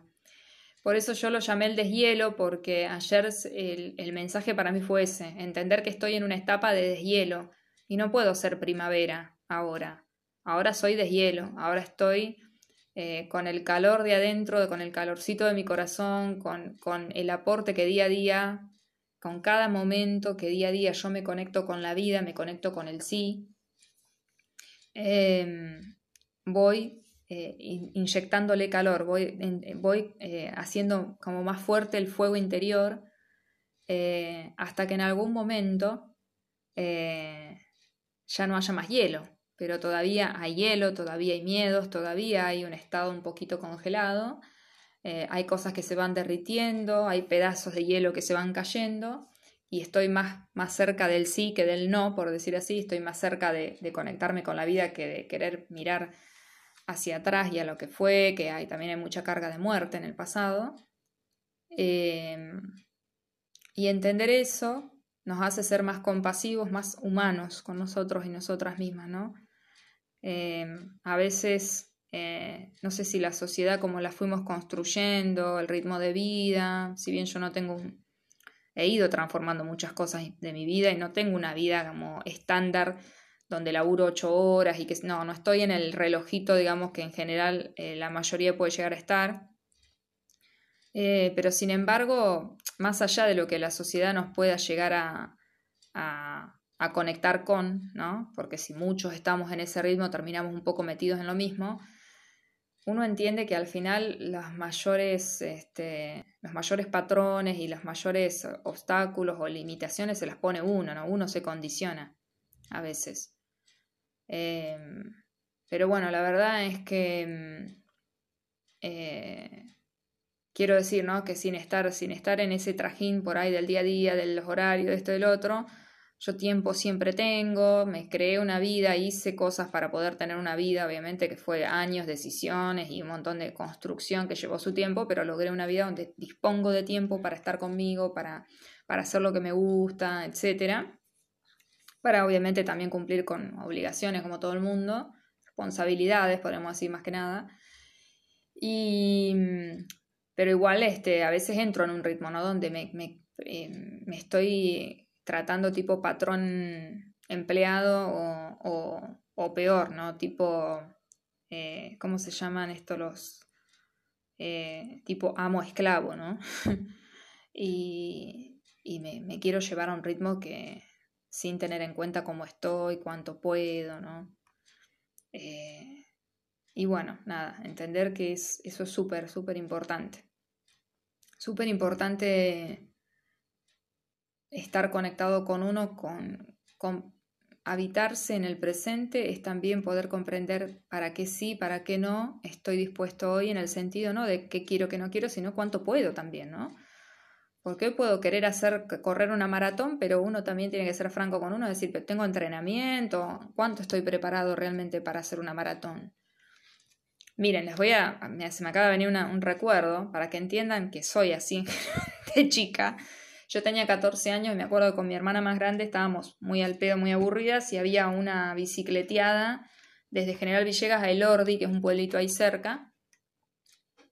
Por eso yo lo llamé el deshielo, porque ayer el, mensaje para mí fue ese, entender que estoy en una etapa de deshielo y no puedo ser primavera ahora. Ahora soy deshielo, ahora estoy eh, con el calor de adentro, con el calorcito de mi corazón, con, con el aporte que día a día, con cada momento que día a día yo me conecto con la vida, me conecto con el sí, Em, voy eh, inyectándole calor, voy, voy eh, haciendo como más fuerte el fuego interior eh, hasta que en algún momento ya no haya más hielo, pero todavía hay hielo, todavía hay miedos, todavía hay un estado un poquito congelado, hay cosas que se van derritiendo, hay pedazos de hielo que se van cayendo y estoy más, más cerca del sí que del no, por decir así, estoy más cerca de, conectarme con la vida que de querer mirar hacia atrás y a lo que fue, que hay, también hay mucha carga de muerte en el pasado. Em, y entender eso nos hace ser más compasivos, más humanos con nosotros y nosotras mismas, ¿no? Em, a veces, eh, no sé si la sociedad como la fuimos construyendo, el ritmo de vida, si bien yo no tengo un, he ido transformando muchas cosas de mi vida y no tengo una vida como estándar donde laburo ocho horas y que no, no estoy en el relojito, digamos, que en general eh, la mayoría puede llegar a estar. Eh, pero sin embargo, más allá de lo que la sociedad nos pueda llegar a, a conectar con, ¿no? Porque si muchos estamos en ese ritmo, terminamos un poco metidos en lo mismo. Uno entiende que al final los mayores, este, los mayores patrones y los mayores obstáculos o limitaciones se las pone uno, ¿no? Uno se condiciona a veces. Em, pero bueno, la verdad es que em, eh, quiero decir, ¿no? Que sin estar, sin estar en ese trajín por ahí del día a día, de los horarios, de esto y del otro, yo tiempo siempre tengo, me creé una vida, hice cosas para poder tener una vida, obviamente que fue años, decisiones y un montón de construcción que llevó su tiempo, pero logré una vida donde dispongo de tiempo para estar conmigo, para, para hacer lo que me gusta, etcétera para obviamente también cumplir con obligaciones como todo el mundo, responsabilidades, podemos decir más que nada. Y, pero igual este, a veces entro en un ritmo, ¿no? Donde me, me, eh, me estoy tratando tipo patrón empleado o, o, peor, ¿no? Tipo, eh, ¿cómo se llaman estos los... Eh, tipo amo-esclavo, ¿no? (laughs) y, y me, me, quiero llevar a un ritmo que, sin tener en cuenta cómo estoy, cuánto puedo, ¿no? Eh, y bueno, nada, entender que es, eso es súper, súper importante. Súper importante estar conectado con uno, con, con habitarse en el presente, es también poder comprender para qué sí, para qué no estoy dispuesto hoy en el sentido no de qué quiero, qué no quiero, sino cuánto puedo también, ¿no? Porque hoy puedo querer hacer correr una maratón, pero uno también tiene que ser franco con uno, decir, tengo entrenamiento, ¿cuánto estoy preparado realmente para hacer una maratón? Miren, les voy a, se me acaba de venir un recuerdo para que entiendan que soy así (laughs) de chica. Yo tenía 14 años y me acuerdo que con mi hermana más grande estábamos muy al pedo, muy aburridas y había una bicicleteada desde General Villegas a Elordi, que es un pueblito ahí cerca,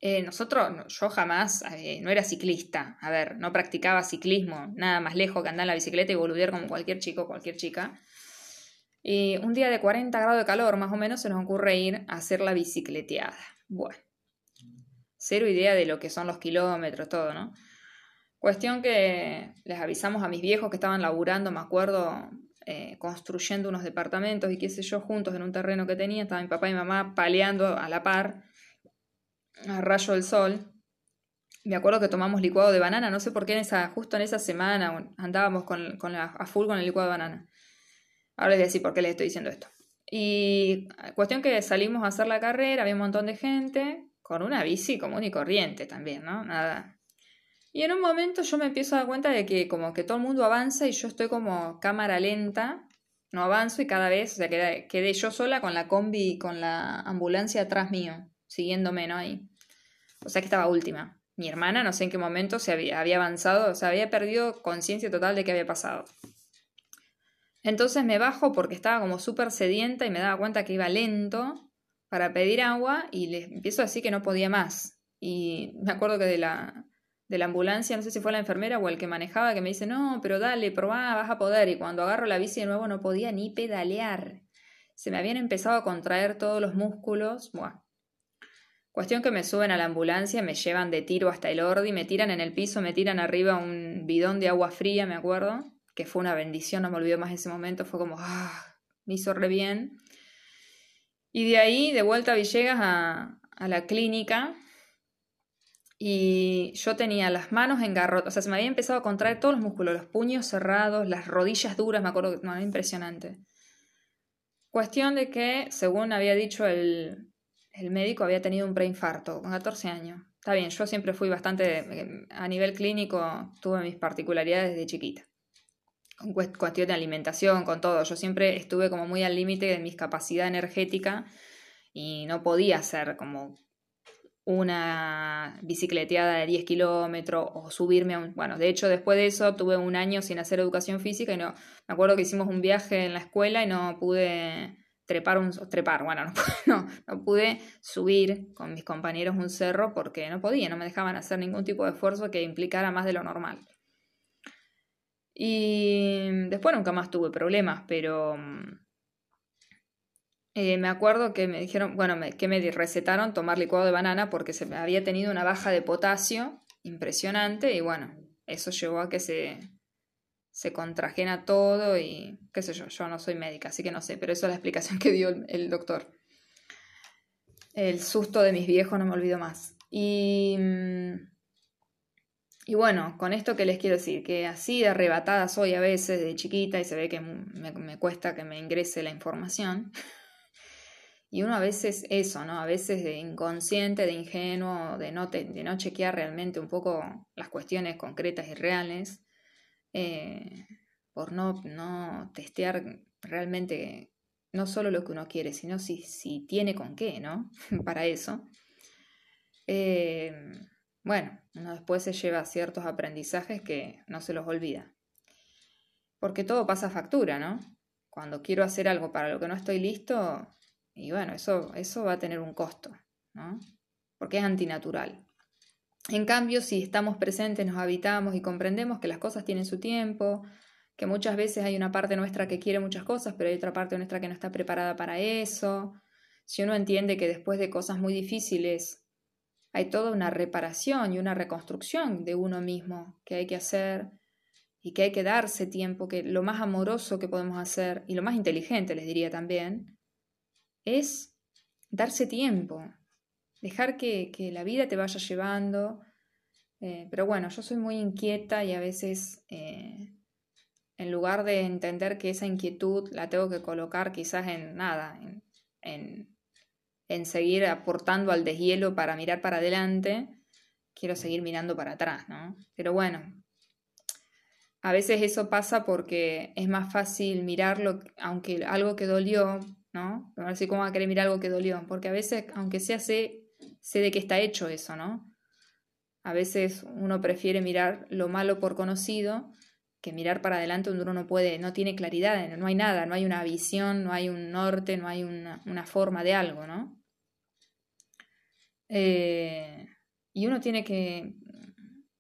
eh, nosotros, yo jamás, eh, no era ciclista, a ver, no practicaba ciclismo, nada más lejos que andar en la bicicleta y boludear como cualquier chico, cualquier chica. Y un día de 40 grados de calor, más o menos, se nos ocurre ir a hacer la bicicleteada. Bueno, cero idea de lo que son los kilómetros, todo, ¿no? Cuestión que les avisamos a mis viejos que estaban laburando, me acuerdo, eh, construyendo unos departamentos y qué sé yo, juntos en un terreno que tenía, estaba mi papá y mi mamá paleando a la par a rayo del sol. Me acuerdo que tomamos licuado de banana, no sé por qué en esa, justo en esa semana andábamos con, con la, a full con el licuado de banana. Ahora les voy a decir por qué les estoy diciendo esto. Y cuestión que salimos a hacer la carrera, había un montón de gente, con una bici común y corriente también, ¿no? Nada. Y en un momento yo me empiezo a dar cuenta de que como que todo el mundo avanza y yo estoy como cámara lenta, no avanzo y cada vez, o sea, quedé, yo sola con la combi y con la ambulancia atrás mío, siguiéndome, ¿no? Ahí. O sea que estaba última. Mi hermana, no sé en qué momento, se había, había avanzado, o sea, había perdido conciencia total de qué había pasado. Entonces me bajo porque estaba como súper sedienta y me daba cuenta que iba lento para pedir agua y le empiezo a decir que no podía más. Y me acuerdo que de la, de la ambulancia, no sé si fue la enfermera o el que manejaba, que me dice, no, pero dale, probá, vas a poder. Y cuando agarro la bici de nuevo no podía ni pedalear. Se me habían empezado a contraer todos los músculos. Buah, Cuestión que me suben a la ambulancia, me llevan de tiro hasta el Ordi, me tiran en el piso, me tiran arriba un bidón de agua fría, me acuerdo, que fue una bendición, no me olvido más ese momento, fue como, ah, me hizo re bien. Y de ahí, de vuelta a Villegas a, a la clínica, y yo tenía las manos engarrotadas, o sea, se me había empezado a contraer todos los músculos, los puños cerrados, las rodillas duras, me acuerdo, no, era impresionante. Cuestión de que, según había dicho el, el médico había tenido un preinfarto con 14 años. Está bien, yo siempre fui bastante, a nivel clínico, tuve mis particularidades de chiquita. Con cuestión de alimentación, con todo. Yo siempre estuve como muy al límite de mi capacidad energética y no podía hacer como una bicicleteada de 10 kilómetros o subirme a un... Bueno, de hecho después de eso tuve un año sin hacer educación física y no... Me acuerdo que hicimos un viaje en la escuela y no pude trepar un trepar, bueno, (laughs) no, no, pude subir con mis compañeros un cerro porque no podía, no me dejaban hacer ningún tipo de esfuerzo que implicara más de lo normal. Y después nunca más tuve problemas, pero eh, me acuerdo que me dijeron, bueno, que me recetaron tomar licuado de banana porque se había tenido una baja de potasio impresionante y bueno, eso llevó a que se se contrajena todo y qué sé yo, yo no soy médica, así que no sé, pero eso es la explicación (laughs) que dio el, doctor. El susto de mis viejos no me olvido más. Y, y bueno, con esto que les quiero decir, que así de arrebatada soy a veces de chiquita y se ve que me, me cuesta que me ingrese la información. (laughs) Y uno a veces eso, ¿no? A veces de inconsciente, de ingenuo, de no, de no chequear realmente un poco las cuestiones concretas y reales, eh, por no, no testear realmente no solo lo que uno quiere, sino si, si tiene con qué, ¿no? (laughs) Para eso. Eh, bueno, uno después se lleva ciertos aprendizajes que no se los olvida. Porque todo pasa factura, ¿no? Cuando quiero hacer algo para lo que no estoy listo, y bueno, eso, eso va a tener un costo, ¿no? Porque es antinatural. En cambio, si estamos presentes, nos habitamos y comprendemos que las cosas tienen su tiempo, que muchas veces hay una parte nuestra que quiere muchas cosas, pero hay otra parte nuestra que no está preparada para eso, si uno entiende que después de cosas muy difíciles hay toda una reparación y una reconstrucción de uno mismo que hay que hacer y que hay que darse tiempo, que lo más amoroso que podemos hacer y lo más inteligente, les diría también, es darse tiempo, dejar que, la vida te vaya llevando. Eh, pero bueno, yo soy muy inquieta y a veces eh, en lugar de entender que esa inquietud la tengo que colocar quizás en nada, en, en seguir aportando al deshielo para mirar para adelante, quiero seguir mirando para atrás, ¿no? Pero bueno, a veces eso pasa porque es más fácil mirarlo, aunque algo que dolió, ¿no? Así como va a querer mirar algo que dolió, porque a veces, aunque sea sé, sé de qué está hecho eso, ¿no? A veces uno prefiere mirar lo malo por conocido que mirar para adelante donde uno no puede, no tiene claridad, no hay nada, no hay una visión, no hay un norte, no hay una, forma de algo, ¿no? Eh, y uno tiene que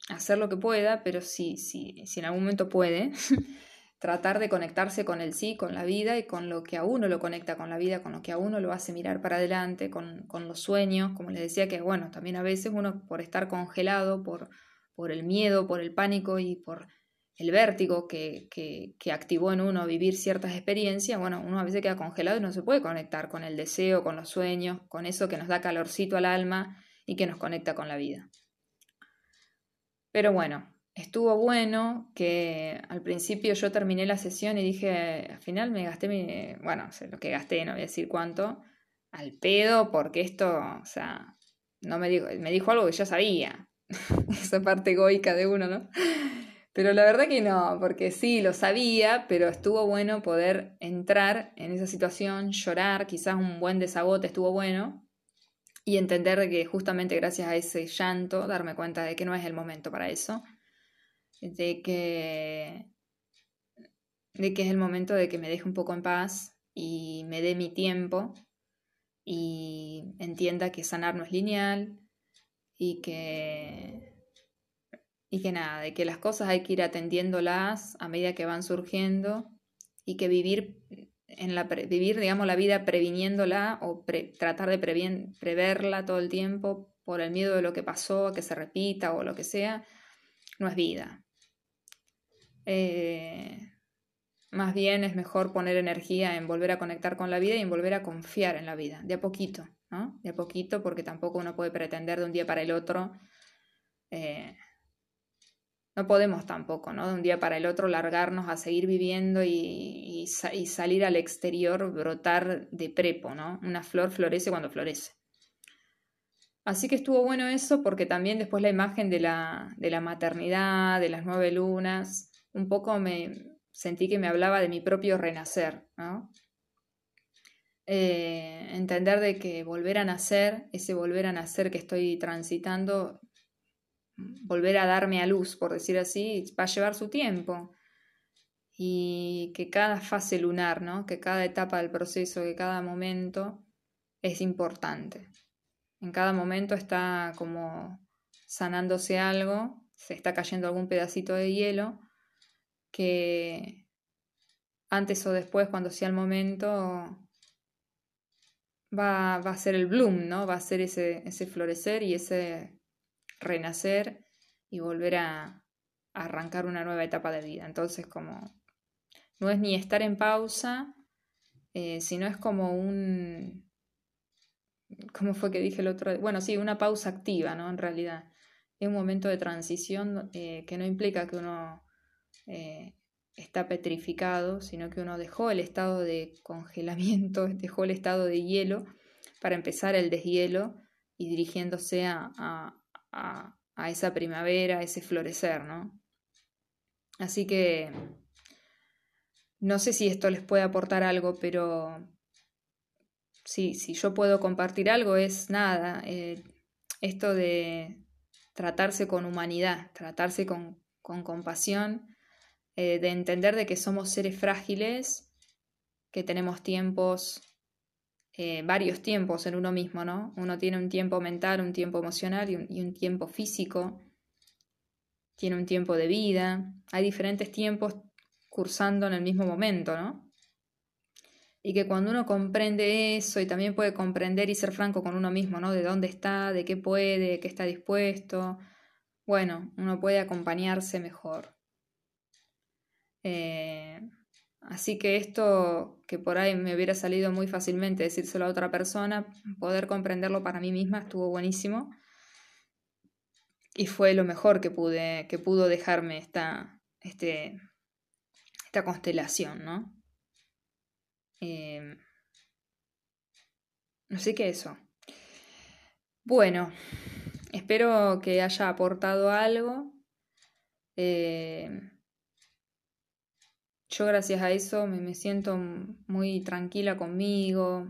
hacer lo que pueda, pero si, si, si en algún momento puede, (laughs) tratar de conectarse con el sí, con la vida y con lo que a uno lo conecta con la vida, con lo que a uno lo hace mirar para adelante, con, los sueños, como les decía que bueno, también a veces uno por estar congelado, por, por el miedo, por el pánico y por el vértigo que, que, que, activó en uno vivir ciertas experiencias, bueno, uno a veces queda congelado y no se puede conectar con el deseo, con los sueños, con eso que nos da calorcito al alma y que nos conecta con la vida. Pero bueno, estuvo bueno que al principio yo terminé la sesión y dije, al final me gasté mi, bueno, lo que gasté, no voy a decir cuánto, al pedo, porque esto, o sea, no me dijo, me dijo algo que ya sabía, (laughs) esa parte egoica de uno, ¿no? Pero la verdad que no, porque sí, lo sabía, pero estuvo bueno poder entrar en esa situación, llorar, quizás un buen desagote estuvo bueno, y entender que justamente gracias a ese llanto, darme cuenta de que no es el momento para eso, de que, de que es el momento de que me deje un poco en paz y me dé mi tiempo y entienda que sanar no es lineal y que, y que nada, de que las cosas hay que ir atendiéndolas a medida que van surgiendo y que vivir en la vivir, digamos, la vida previniéndola o tratar de preverla todo el tiempo por el miedo de lo que pasó, que se repita o lo que sea, no es vida. Eh, más bien es mejor poner energía en volver a conectar con la vida y en volver a confiar en la vida, de a poquito, ¿no? De a poquito, porque tampoco uno puede pretender de un día para el otro. Eh, no podemos tampoco, ¿no? De un día para el otro largarnos a seguir viviendo y, y, salir al exterior, brotar de prepo, ¿no? Una flor florece cuando florece. Así que estuvo bueno eso porque también después la imagen de la, de la maternidad, de las nueve lunas, un poco me sentí que me hablaba de mi propio renacer, ¿no? Eh, entender de que volver a nacer, ese volver a nacer que estoy transitando, volver a darme a luz, por decir así, va a llevar su tiempo. Y que cada fase lunar, ¿no? que cada etapa del proceso, que cada momento es importante. En cada momento está como sanándose algo, se está cayendo algún pedacito de hielo que antes o después, cuando sea el momento, va, va a ser el bloom, ¿no? Va a ser ese, ese florecer y ese renacer y volver a, arrancar una nueva etapa de vida. Entonces, como no es ni estar en pausa, eh, sino es como un... ¿Cómo fue que dije el otro? Bueno, sí, una pausa activa, ¿no? En realidad. Es un momento de transición eh, que no implica que uno eh, está petrificado, sino que uno dejó el estado de congelamiento, (laughs) dejó el estado de hielo para empezar el deshielo y dirigiéndose a, a, a esa primavera, a ese florecer, ¿no? Así que no sé si esto les puede aportar algo, pero sí, si yo puedo compartir algo es nada, eh, esto de tratarse con humanidad, tratarse con, con compasión, eh, de entender de que somos seres frágiles, que tenemos tiempos, eh, varios tiempos en uno mismo, ¿no? Uno tiene un tiempo mental, un tiempo emocional y un, tiempo físico, tiene un tiempo de vida, hay diferentes tiempos cursando en el mismo momento, ¿no? Y que cuando uno comprende eso y también puede comprender y ser franco con uno mismo, ¿no? De dónde está, de qué puede, de qué está dispuesto, bueno, uno puede acompañarse mejor. Eh, así que esto que por ahí me hubiera salido muy fácilmente decírselo a otra persona, poder comprenderlo para mí misma estuvo buenísimo. Y fue lo mejor que pude, que pudo dejarme esta, este, esta constelación, ¿no? Eh, así que eso. Bueno, espero que haya aportado algo. Eh, yo gracias a eso me, siento muy tranquila conmigo.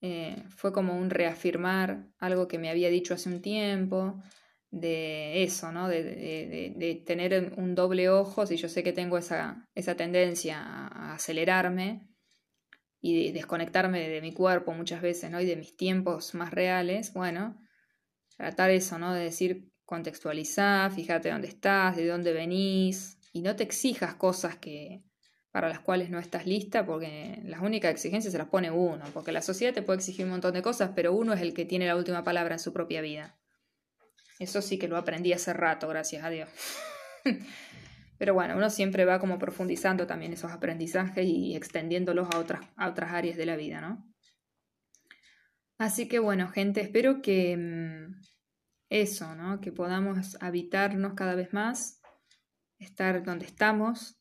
Eh, fue como un reafirmar algo que me había dicho hace un tiempo de eso, ¿no? De, de, de, tener un doble ojo, si yo sé que tengo esa, esa tendencia a acelerarme y desconectarme de, mi cuerpo muchas veces, ¿no? Y de mis tiempos más reales, bueno, tratar eso, ¿no? De decir, contextualizar, fíjate dónde estás, de dónde venís, y no te exijas cosas que para las cuales no estás lista, porque las únicas exigencias se las pone uno, porque la sociedad te puede exigir un montón de cosas, pero uno es el que tiene la última palabra en su propia vida. Eso sí que lo aprendí hace rato, gracias a Dios. (laughs) Pero bueno, uno siempre va como profundizando también esos aprendizajes y extendiéndolos a otras, a otras áreas de la vida, ¿no? Así que bueno, gente, espero que mm, eso, ¿no? Que podamos habitarnos cada vez más, estar donde estamos,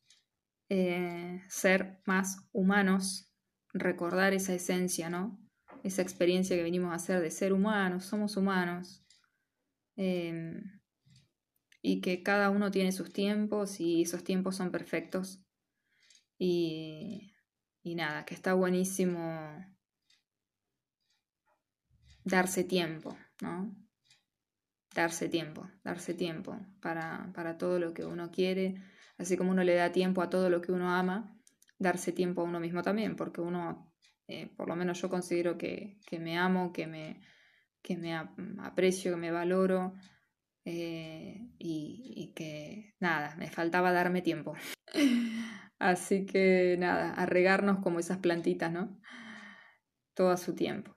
eh, ser más humanos, recordar esa esencia, ¿no? Esa experiencia que venimos a hacer de ser humanos, somos humanos, Em, y que cada uno tiene sus tiempos y esos tiempos son perfectos. Y, y nada, que está buenísimo darse tiempo, ¿no? Darse tiempo, darse tiempo para, para todo lo que uno quiere, así como uno le da tiempo a todo lo que uno ama, darse tiempo a uno mismo también, porque uno, eh, por lo menos yo considero que, que me amo, que me, que me aprecio, que me valoro eh, y, que nada, me faltaba darme tiempo. (laughs) Así que nada, a regarnos como esas plantitas, ¿no? Todo a su tiempo.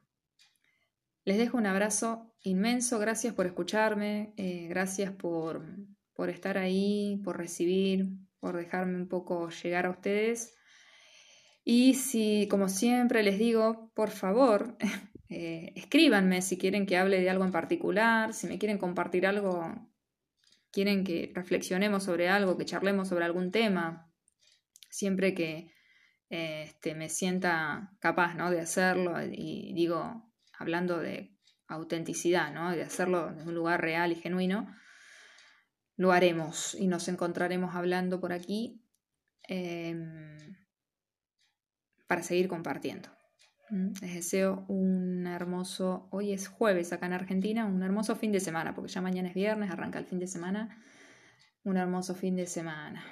Les dejo un abrazo inmenso, gracias por escucharme, eh, gracias por, por estar ahí, por recibir, por dejarme un poco llegar a ustedes. Y si, como siempre les digo, por favor, (laughs) Eh, escríbanme si quieren que hable de algo en particular, si me quieren compartir algo, quieren que reflexionemos sobre algo, que charlemos sobre algún tema, siempre que eh, este, me sienta capaz ¿no? de hacerlo y digo, hablando de autenticidad, ¿no? de hacerlo de un lugar real y genuino, lo haremos y nos encontraremos hablando por aquí em, para seguir compartiendo. Mm, les deseo un hermoso, hoy es jueves acá en Argentina, un hermoso fin de semana, porque ya mañana es viernes, arranca el fin de semana. Un hermoso fin de semana.